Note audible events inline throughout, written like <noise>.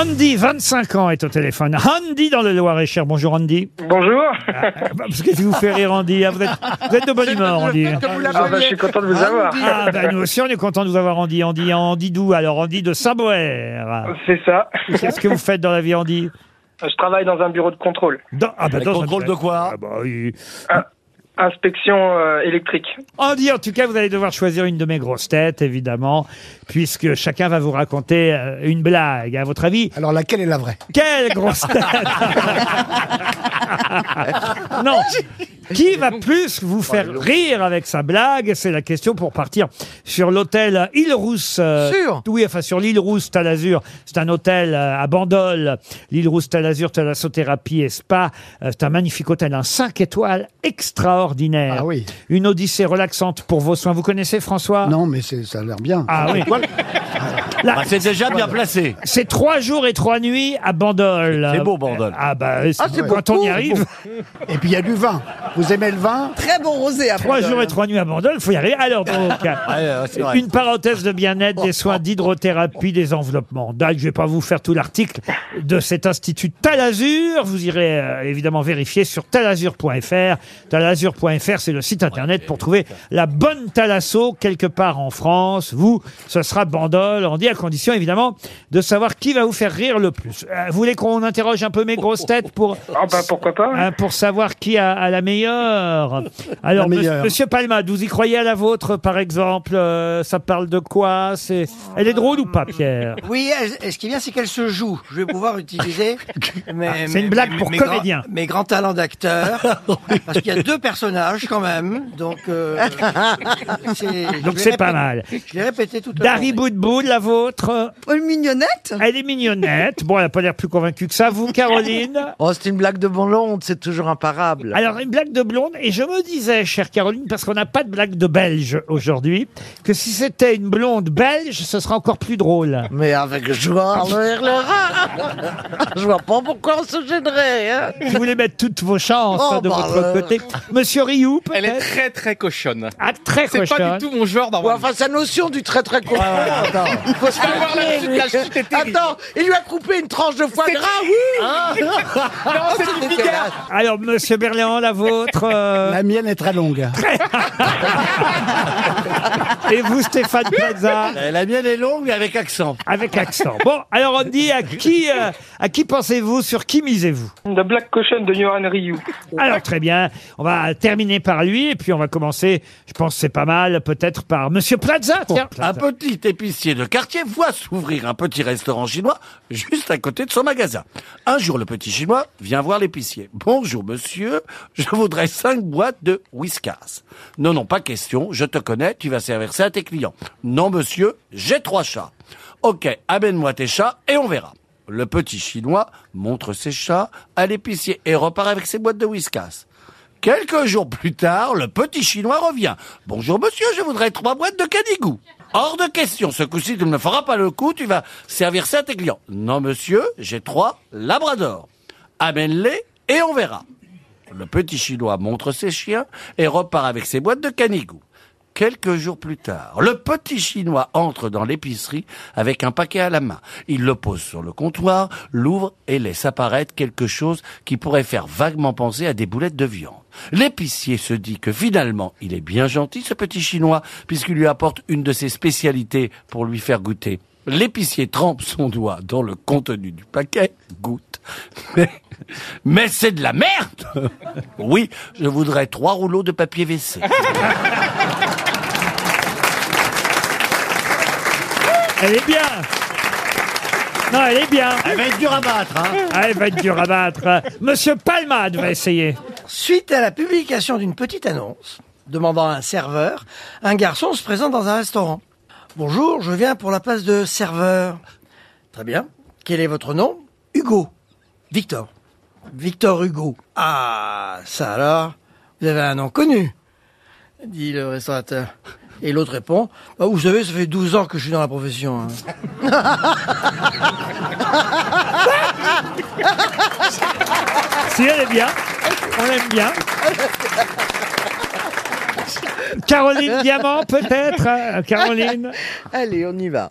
Andy, 25 ans, est au téléphone. Andy dans le Loir-et-Cher. Bonjour Andy. Bonjour. Ah, bah, Parce que si vous fait rire Andy, hein, vous êtes, vous êtes de bonne humeur Andy. Ah bah, je suis content de vous avoir. Ah bah nous aussi on est content de vous avoir Andy. Andy, Andy d'où Alors? Andy de Saint-Boer. C'est ça. Qu'est-ce que vous faites dans la vie Andy? Je travaille dans un bureau de contrôle. Dans- ah bah, dans un- contrôle de quoi? Ah bah, oui. Inspection euh, électrique. Andy, en tout cas, vous allez devoir choisir une de mes grosses têtes, évidemment, puisque chacun va vous raconter euh, une blague. À votre avis, Alors laquelle est la vraie? quelle grosse tête? <laughs> Non Qui va plus vous faire rire avec sa blague C'est la question pour partir sur l'hôtel Île Rousse. euh, Sûr Oui, enfin sur l'île Rousse Talazur. C'est un hôtel euh, à Bandol. L'île Rousse Talazur, thalassothérapie et spa. Euh, C'est un magnifique hôtel, un 5 étoiles extraordinaire. Ah oui. Une odyssée relaxante pour vos soins. Vous connaissez François? Non, mais c'est- ça a l'air bien. Ah oui. Là, <laughs> Bah, C'est déjà bien placé. c'est trois jours et trois nuits à Bandol. C'est beau, Bandol. Ah bah, c'est c'est quand on y arrive. Et puis il y a du vin. Vous aimez le vin Très bon rosé à Trois Bandol. jours et trois nuits à Bandol, il faut y arriver. Alors, donc, <laughs> c'est vrai. une parenthèse de bien-être, des soins d'hydrothérapie, des enveloppements d'algues. Je vais pas vous faire tout l'article de cet institut Talazur. Vous irez euh, évidemment vérifier sur talazur.fr. Talazur.fr, c'est le site internet pour trouver la bonne thalasso quelque part en France. Vous, ce sera Bandol. On dit à condition évidemment de savoir qui va vous faire rire le plus. Euh, vous voulez qu'on interroge un peu mes grosses têtes pour Ah bah pourquoi pas. Hein, pour savoir qui a, a la meilleure. Alors, La monsieur- meilleure. Monsieur Palmade, vous y croyez à la vôtre, par exemple euh, Ça parle de quoi C'est, Elle est drôle ou pas, Pierre? Oui, elle- ce qui est bien, c'est qu'elle se joue. Je vais pouvoir utiliser. <laughs> mes- Ah, c'est mes- une blague mes- pour mes comédien. Grands, mes grands talents d'acteur. <laughs> parce qu'il y a deux personnages quand même. Donc, euh, <laughs> c'est- je Donc l'ai c'est pas répété- mal. Je l'ai répété tout à l'heure. Dari Boudboul, la vôtre? Paul Mignonnette? Elle est mignonnette. Bon, elle n'a pas l'air plus convaincue que ça. Vous, Caroline? Oh, c'est une blague de blonde, c'est toujours imparable. Alors, une blague de blonde. Et je me disais, chère Caroline, parce qu'on n'a pas de blague de belge aujourd'hui, que si c'était une blonde belge, ce serait encore plus drôle. Mais avec joie. Je vois pas pourquoi on se gênerait. Hein. Vous voulez mettre toutes vos chances Oh, hein, de bah, votre euh. côté. Monsieur Rioux, Elle est peut-être très très cochonne. Ah, très C'est pas cochonne. du tout mon genre normalement. enfin, sa notion du très très court. Attends. Faut se avoir la calmer, chute, lui. la chute est terrible. Attends, il lui a coupé une tranche de foie gras, oui <laughs> Non, c'est du Bigard. Alors, Monsieur Berléand, la vôtre. Euh, <laughs> La mienne est très longue. <laughs> Et vous, Stéphane Plaza, Euh, La mienne est longue avec accent. avec accent. Bon, alors on dit à qui, euh, à qui pensez-vous Sur qui misez-vous? The Black Caution de Yohan Ryu. Alors très bien, on va terminer par lui et puis on va commencer. Je pense que c'est pas mal, peut-être par Monsieur Plaza. Tiens, Un petit épicier de quartier voit s'ouvrir un petit restaurant chinois juste à côté de son magasin. Un jour, le petit chinois vient voir l'épicier. Bonjour monsieur, je voudrais cinq boîtes de whiskas. Non, non, pas question, je te connais, tu vas servir ça à tes clients. Non monsieur, j'ai trois chats. Ok, amène-moi tes chats et on verra. Le petit chinois montre ses chats à l'épicier et repart avec ses boîtes de whiskas. Quelques jours plus tard, le petit chinois revient. Bonjour monsieur, je voudrais trois boîtes de canigou. Hors de question, ce coup-ci tu ne me feras pas le coup, tu vas servir ça à tes clients. Non monsieur, j'ai trois labradors. Amène-les et on verra. Le petit chinois montre ses chiens et repart avec ses boîtes de canigou. Quelques jours plus tard, le petit chinois entre dans l'épicerie avec un paquet à la main. Il le pose sur le comptoir, l'ouvre et laisse apparaître quelque chose qui pourrait faire vaguement penser à des boulettes de viande. L'épicier se dit que finalement, il est bien gentil ce petit chinois puisqu'il lui apporte une de ses spécialités pour lui faire goûter. L'épicier trempe son doigt dans le contenu du paquet, goûte. Mais, mais c'est de la merde Oui, je voudrais trois rouleaux de papier WC. elle est bien. Non, elle est bien. Elle va être dure à battre, hein Ah, elle va être dure à battre. Monsieur Palmade va essayer. Suite à la publication d'une petite annonce demandant à un serveur, un garçon se présente dans un restaurant. Bonjour, je viens pour la place de serveur. Très bien. Quel est votre nom? Hugo. Victor. Victor Hugo. Ah, ça alors? Vous avez un nom connu dit le restaurateur. Et l'autre répond, bah, vous savez, ça fait 12 ans que je suis dans la profession. hein. <laughs> Si elle est bien, on l'aime bien. Caroline Diamant, peut-être hein, Caroline Allez, on y va.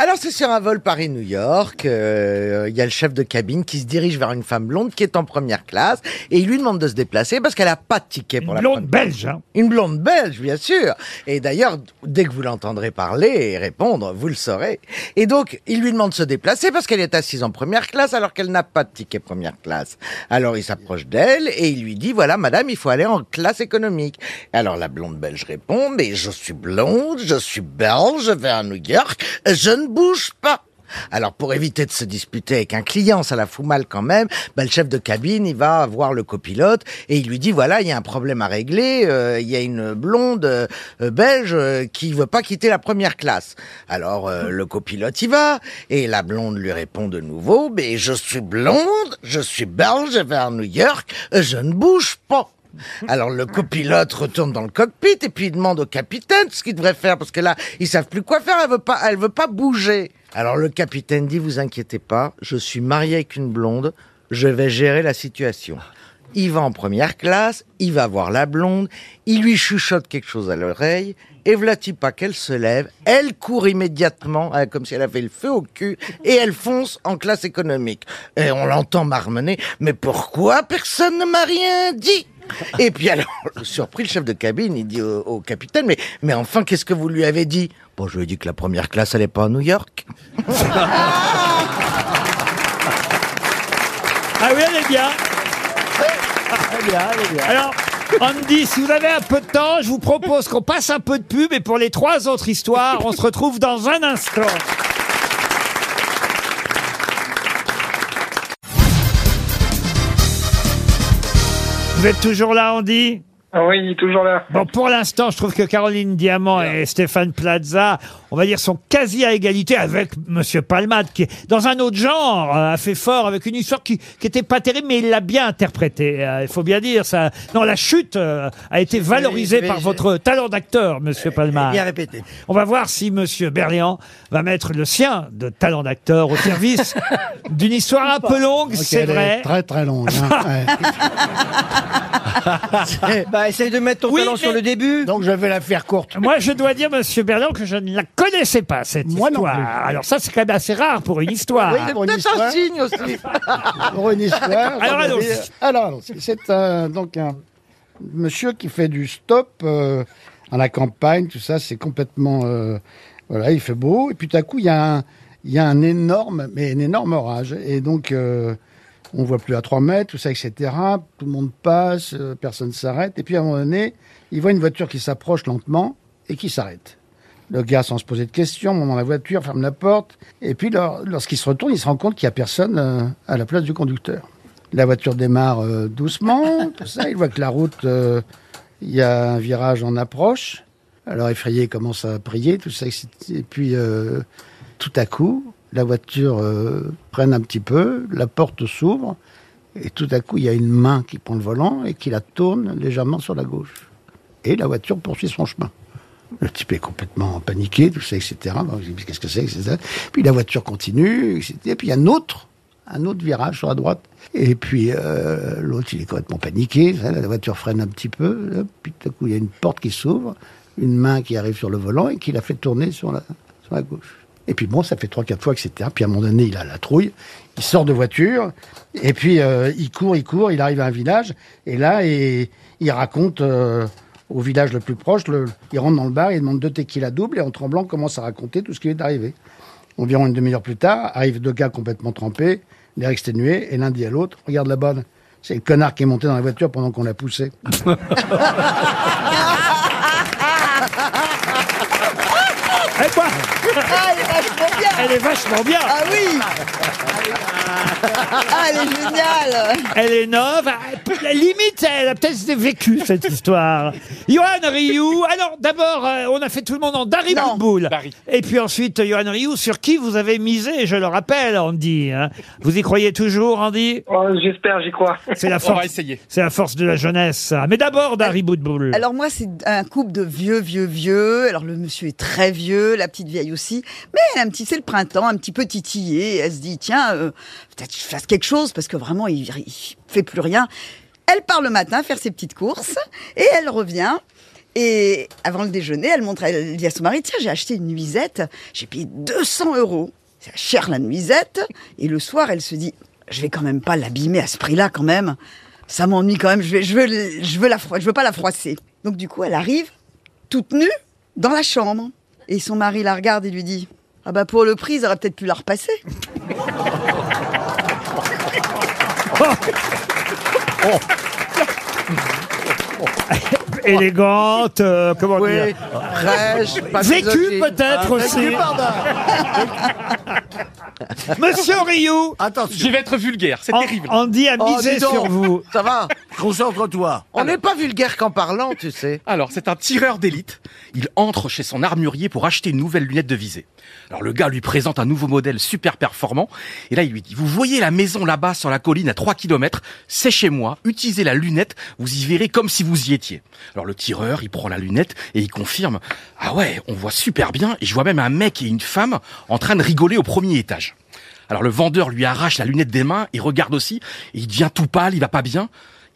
Alors, c'est sur un vol Paris-New York. euh, Il y a le chef de cabine qui se dirige vers une femme blonde qui est en première classe et il lui demande de se déplacer parce qu'elle a pas de ticket pour Une la blonde première- belge. hein. Une blonde belge, bien sûr. Et d'ailleurs, dès que vous l'entendrez parler et répondre, vous le saurez. Et donc, il lui demande de se déplacer parce qu'elle est assise en première classe alors qu'elle n'a pas de ticket première classe. Alors, il s'approche d'elle et il lui dit, voilà, madame, il faut aller en classe économique. Alors, la blonde belge répond, mais je suis blonde, je suis belge, je vais à New York, je ne bouge pas. Alors pour éviter de se disputer avec un client, ça la fout mal quand même, bah, le chef de cabine, il va voir le copilote et il lui dit voilà, il y a un problème à régler, euh, il y a une blonde euh, euh, belge euh, qui veut pas quitter la première classe. Alors le copilote y va et la blonde lui répond de nouveau mais je suis blonde, je suis belge, je vais à New York, je ne bouge pas. Alors le copilote retourne dans le cockpit et puis il demande au capitaine ce qu'il devrait faire parce que là ils savent plus quoi faire. Elle veut pas, elle veut pas bouger. Alors le capitaine dit vous inquiétez pas, je suis marié avec une blonde, je vais gérer la situation. Il va en première classe, il va voir la blonde, il lui chuchote quelque chose à l'oreille, et vlati pas qu'elle se lève, elle court immédiatement, hein, comme si elle avait le feu au cul, et elle fonce en classe économique. Et on l'entend marmonner, mais pourquoi personne ne m'a rien dit? <laughs> et puis alors, surpris, le chef de cabine, il dit au, au capitaine, mais, mais enfin, qu'est-ce que vous lui avez dit? Bon, je lui ai dit que la première classe, elle est pas à New York. <laughs> Ah oui, elle est bien. Alors, Andy, si vous avez un peu de temps, je vous propose qu'on passe un peu de pub et pour les trois autres histoires, on se retrouve dans un instant. Vous êtes toujours là, Andy? Oui, toujours là. Bon, pour l'instant, je trouve que Caroline Diamant et Stéphane Plaza, on va dire, sont quasi à égalité avec Monsieur Palmade, qui, dans un autre genre, euh, a fait fort avec une histoire qui, qui était pas terrible, mais il l'a bien interprétée. euh, Il faut bien dire ça. Non, la chute euh, a été valorisée par je- votre talent d'acteur, Monsieur Palmade. Bien répété. On va voir si Monsieur Berliand va mettre le sien de talent d'acteur au service <laughs> d'une histoire un peu longue, Ok, c'est elle est vrai. Très très longue. hein, <laughs> ouais. Bah, essaye de mettre ton Oui, talent mais- sur le début. Donc je vais la faire courte. Moi, je dois dire, Monsieur Berliand, que je ne la connaissais pas, cette Moi non histoire. plus. Alors ça, c'est quand même assez rare pour une histoire. Oui, pour une Peut-être histoire. un signe aussi. <laughs> Pour une histoire. Alors, allons-y. dire- Alors, allons-y. c'est un- donc un monsieur qui fait du stop euh, à la campagne, tout ça, c'est complètement. euh, voilà, il fait beau. Et puis tout à coup, il y a un, il y a un énorme, mais un énorme orage. Et donc, euh, on voit plus à 3 mètres, tout ça, etc. Tout le monde passe, euh, personne s'arrête. Et puis à un moment donné, il voit une voiture qui s'approche lentement et qui s'arrête. Le gars, sans se poser de questions, monte dans la voiture, ferme la porte. Et puis, lors- lorsqu'il se retourne, il se rend compte qu'il n'y a personne euh, à la place du conducteur. La voiture démarre euh, doucement, <laughs> tout ça. Il voit que la route, il y a un virage en approche. Alors, effrayé, il commence à prier, tout ça. Et puis, tout à coup, la voiture euh, freine un petit peu, la porte s'ouvre. Et tout à coup, il y a une main qui prend le volant et qui la tourne légèrement sur la gauche. Et la voiture poursuit son chemin. Le type est complètement paniqué, tout ça, etc. Qu'est-ce que c'est, etc. Puis la voiture continue, etc. Et puis un autre, un autre virage sur la droite. Et puis euh, l'autre, il est complètement paniqué. La voiture freine un petit peu. Puis tout à coup, il y a une porte qui s'ouvre, une main qui arrive sur le volant et qui la fait tourner sur la gauche. Et puis bon, ça fait trois, quatre fois, etc. Puis à un moment donné, il a la trouille, il sort de voiture, et puis euh, il court, il court, il arrive à un village, et là, il raconte euh, au village le plus proche, le- il rentre dans le bar, il demande deux tequila double, et en tremblant, commence à raconter tout ce qui est arrivé. Environ une demi-heure plus tard, arrivent deux gars complètement trempés, l'air exténué, et l'un dit à l'autre, regarde là-bas, c'est le connard qui est monté dans la voiture pendant qu'on l'a poussé. <laughs> Eh, Ah, elle est vachement bien Elle est vachement bien. Ah oui Ah, elle est géniale Elle est neuve. La limite, elle a peut-être vécu cette histoire. <laughs> Johan Rioux. Alors, d'abord, euh, on a fait tout le monde en Dari Non. Dari. Et puis ensuite, Johan Rioux, sur qui vous avez misé, je le rappelle, Andy. hein. Vous y croyez toujours, Andy? Oh, J'espère, j'y crois. C'est la On va force. essayer. C'est la force de la jeunesse. ça. Mais d'abord, Dari Boudboul. Alors moi, c'est un couple de vieux, vieux, vieux. Alors le monsieur est très vieux, la petite vieille aussi. Mais elle a un petit, c'est le printemps, un petit peu titillé. Elle se dit, tiens, euh, peut-être que je fasse quelque chose parce que vraiment, il, il fait plus rien. Elle part le matin faire ses petites courses et elle revient. Et avant le déjeuner, elle montre, elle dit à son mari, tiens, j'ai acheté une nuisette, j'ai payé 200 euros. C'est cher la nuisette. Et le soir, elle se dit, je vais quand même pas l'abîmer à ce prix-là quand même. Ça m'ennuie quand même, je, vais, je, veux, je, veux la, je veux pas la froisser. Donc du coup, elle arrive, toute nue, dans la chambre. Et son mari la regarde et lui dit, ah bah pour le prix, ils auraient peut-être pu la repasser. <laughs> Élégante, euh, comment Oui, dire fraîche, pas Vécu misogyne. peut-être aussi. Monsieur Rioux, Je vais être vulgaire, c'est terrible. Andy a Oh, misé dis donc. sur vous. Ça va Concentre-toi. On n'est pas vulgaire qu'en parlant, tu sais. <laughs> Alors, c'est un tireur d'élite. Il entre chez son armurier pour acheter une nouvelle lunette de visée. Alors, le gars lui présente un nouveau modèle super performant. Et là, il lui dit, vous voyez la maison là-bas sur la colline à 3 km, c'est chez moi, utilisez la lunette, vous y verrez comme si vous y étiez. Alors, le tireur, il prend la lunette et il confirme, ah ouais, on voit super bien, et je vois même un mec et une femme en train de rigoler au premier étage. Alors le vendeur lui arrache la lunette des mains, il regarde aussi, et il devient tout pâle, il va pas bien.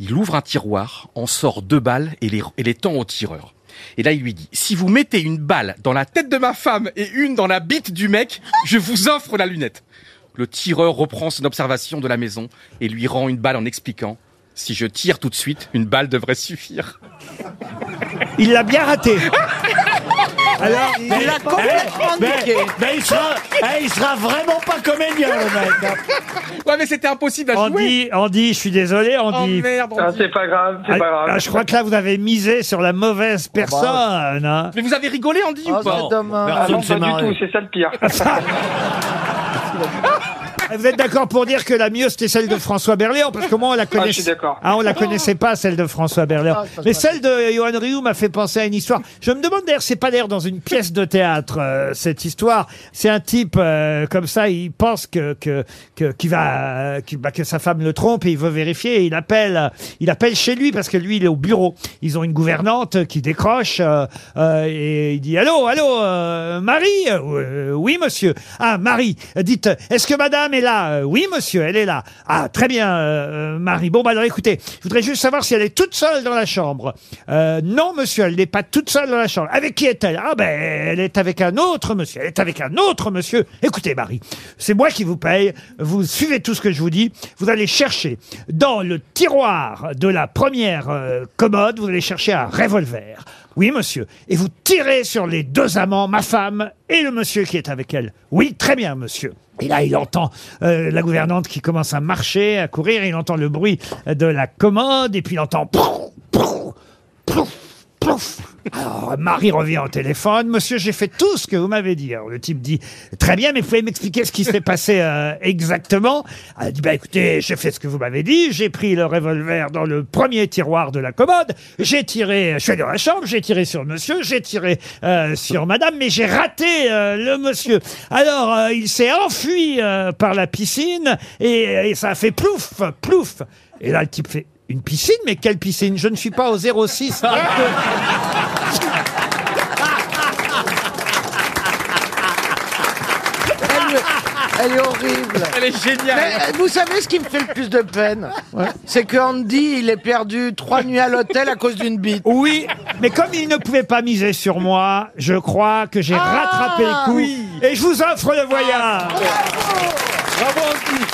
Il ouvre un tiroir, en sort deux balles et les, et les tend au tireur. Et là, il lui dit, si vous mettez une balle dans la tête de ma femme et une dans la bite du mec, je vous offre la lunette. Le tireur reprend son observation de la maison et lui rend une balle en expliquant, si je tire tout de suite, une balle devrait suffire. Il l'a bien raté. <laughs> Alors, Il a complètement niqué. Mais il sera, eh, il sera vraiment pas comédien, le mec. hein. Ouais, mais c'était impossible à jouer. Andy, Andy, je suis désolé, Oh Andy. merde, Ah, Andy. c'est pas grave, c'est Ah, pas grave. ah, je crois que là, vous avez misé sur la mauvaise personne. hein. Mais vous avez rigolé, Andy, Oh, ou pas c'est dommage. Ah non, pas du tout, c'est ça le pire. <laughs> <laughs> Vous êtes d'accord pour dire que la mieux, c'était celle de François Berléand Parce que moi, on la Ah, je connaissait. suis d'accord. Ah, on la connaissait pas, celle de François Berléand. Ah, Mais celle de Johan Rioux m'a fait penser à une histoire. Je me demande d'ailleurs, c'est pas d'ailleurs dans une pièce de théâtre, euh, cette histoire. C'est un type, euh, comme ça, il pense que, que, que, qu'il va, euh, qu'il- bah, que sa femme le trompe et il veut vérifier et il appelle, euh, il appelle chez lui parce que lui, il est au bureau. Ils ont une gouvernante qui décroche, euh, euh, et il dit, allô, allô, euh, Marie? Euh, oui, monsieur. Ah, Marie, dites, est-ce que madame est là? Euh, Oui, monsieur, elle est là. Ah, très bien, euh, Marie. Bon, bah alors écoutez, je voudrais juste savoir si elle est toute seule dans la chambre. Euh, non, monsieur, elle n'est pas toute seule dans la chambre. Avec qui est-elle? Ah, ben, elle est avec un autre monsieur. Elle est avec un autre monsieur. Écoutez, Marie, c'est moi qui vous paye. Vous suivez tout ce que je vous dis. Vous allez chercher dans le tiroir de la première euh, commode, vous allez chercher un revolver. Oui, monsieur. Et vous tirez sur les deux amants, ma femme et le monsieur qui est avec elle. Oui, très bien, monsieur. Et là, il entend euh, la gouvernante qui commence à marcher, à courir. Il entend le bruit de la commode et puis il entend... Alors, Marie revient au téléphone. Monsieur, j'ai fait tout ce que vous m'avez dit. Alors, le type dit, très bien, mais vous pouvez m'expliquer ce qui s'est passé euh, exactement? Elle dit, bah écoutez, j'ai fait ce que vous m'avez dit. J'ai pris le revolver dans le premier tiroir de la commode. J'ai tiré, je suis allé dans la chambre, j'ai tiré sur monsieur, j'ai tiré euh, sur madame, mais j'ai raté euh, le monsieur. Alors, euh, il s'est enfui euh, par la piscine et, et ça a fait plouf, plouf. Et là, le type fait, une piscine? Mais quelle piscine? Je ne suis pas au 06. Elle, <laughs> elle est horrible. Elle est géniale. Mais euh, vous savez ce qui me fait le plus de peine C'est que Andy, il est perdu trois nuits à l'hôtel à cause d'une bite. Oui, mais comme il ne pouvait pas miser sur moi, je crois que j'ai rattrapé le coup. oui. Et je vous offre le voyage. Bravo, Andy.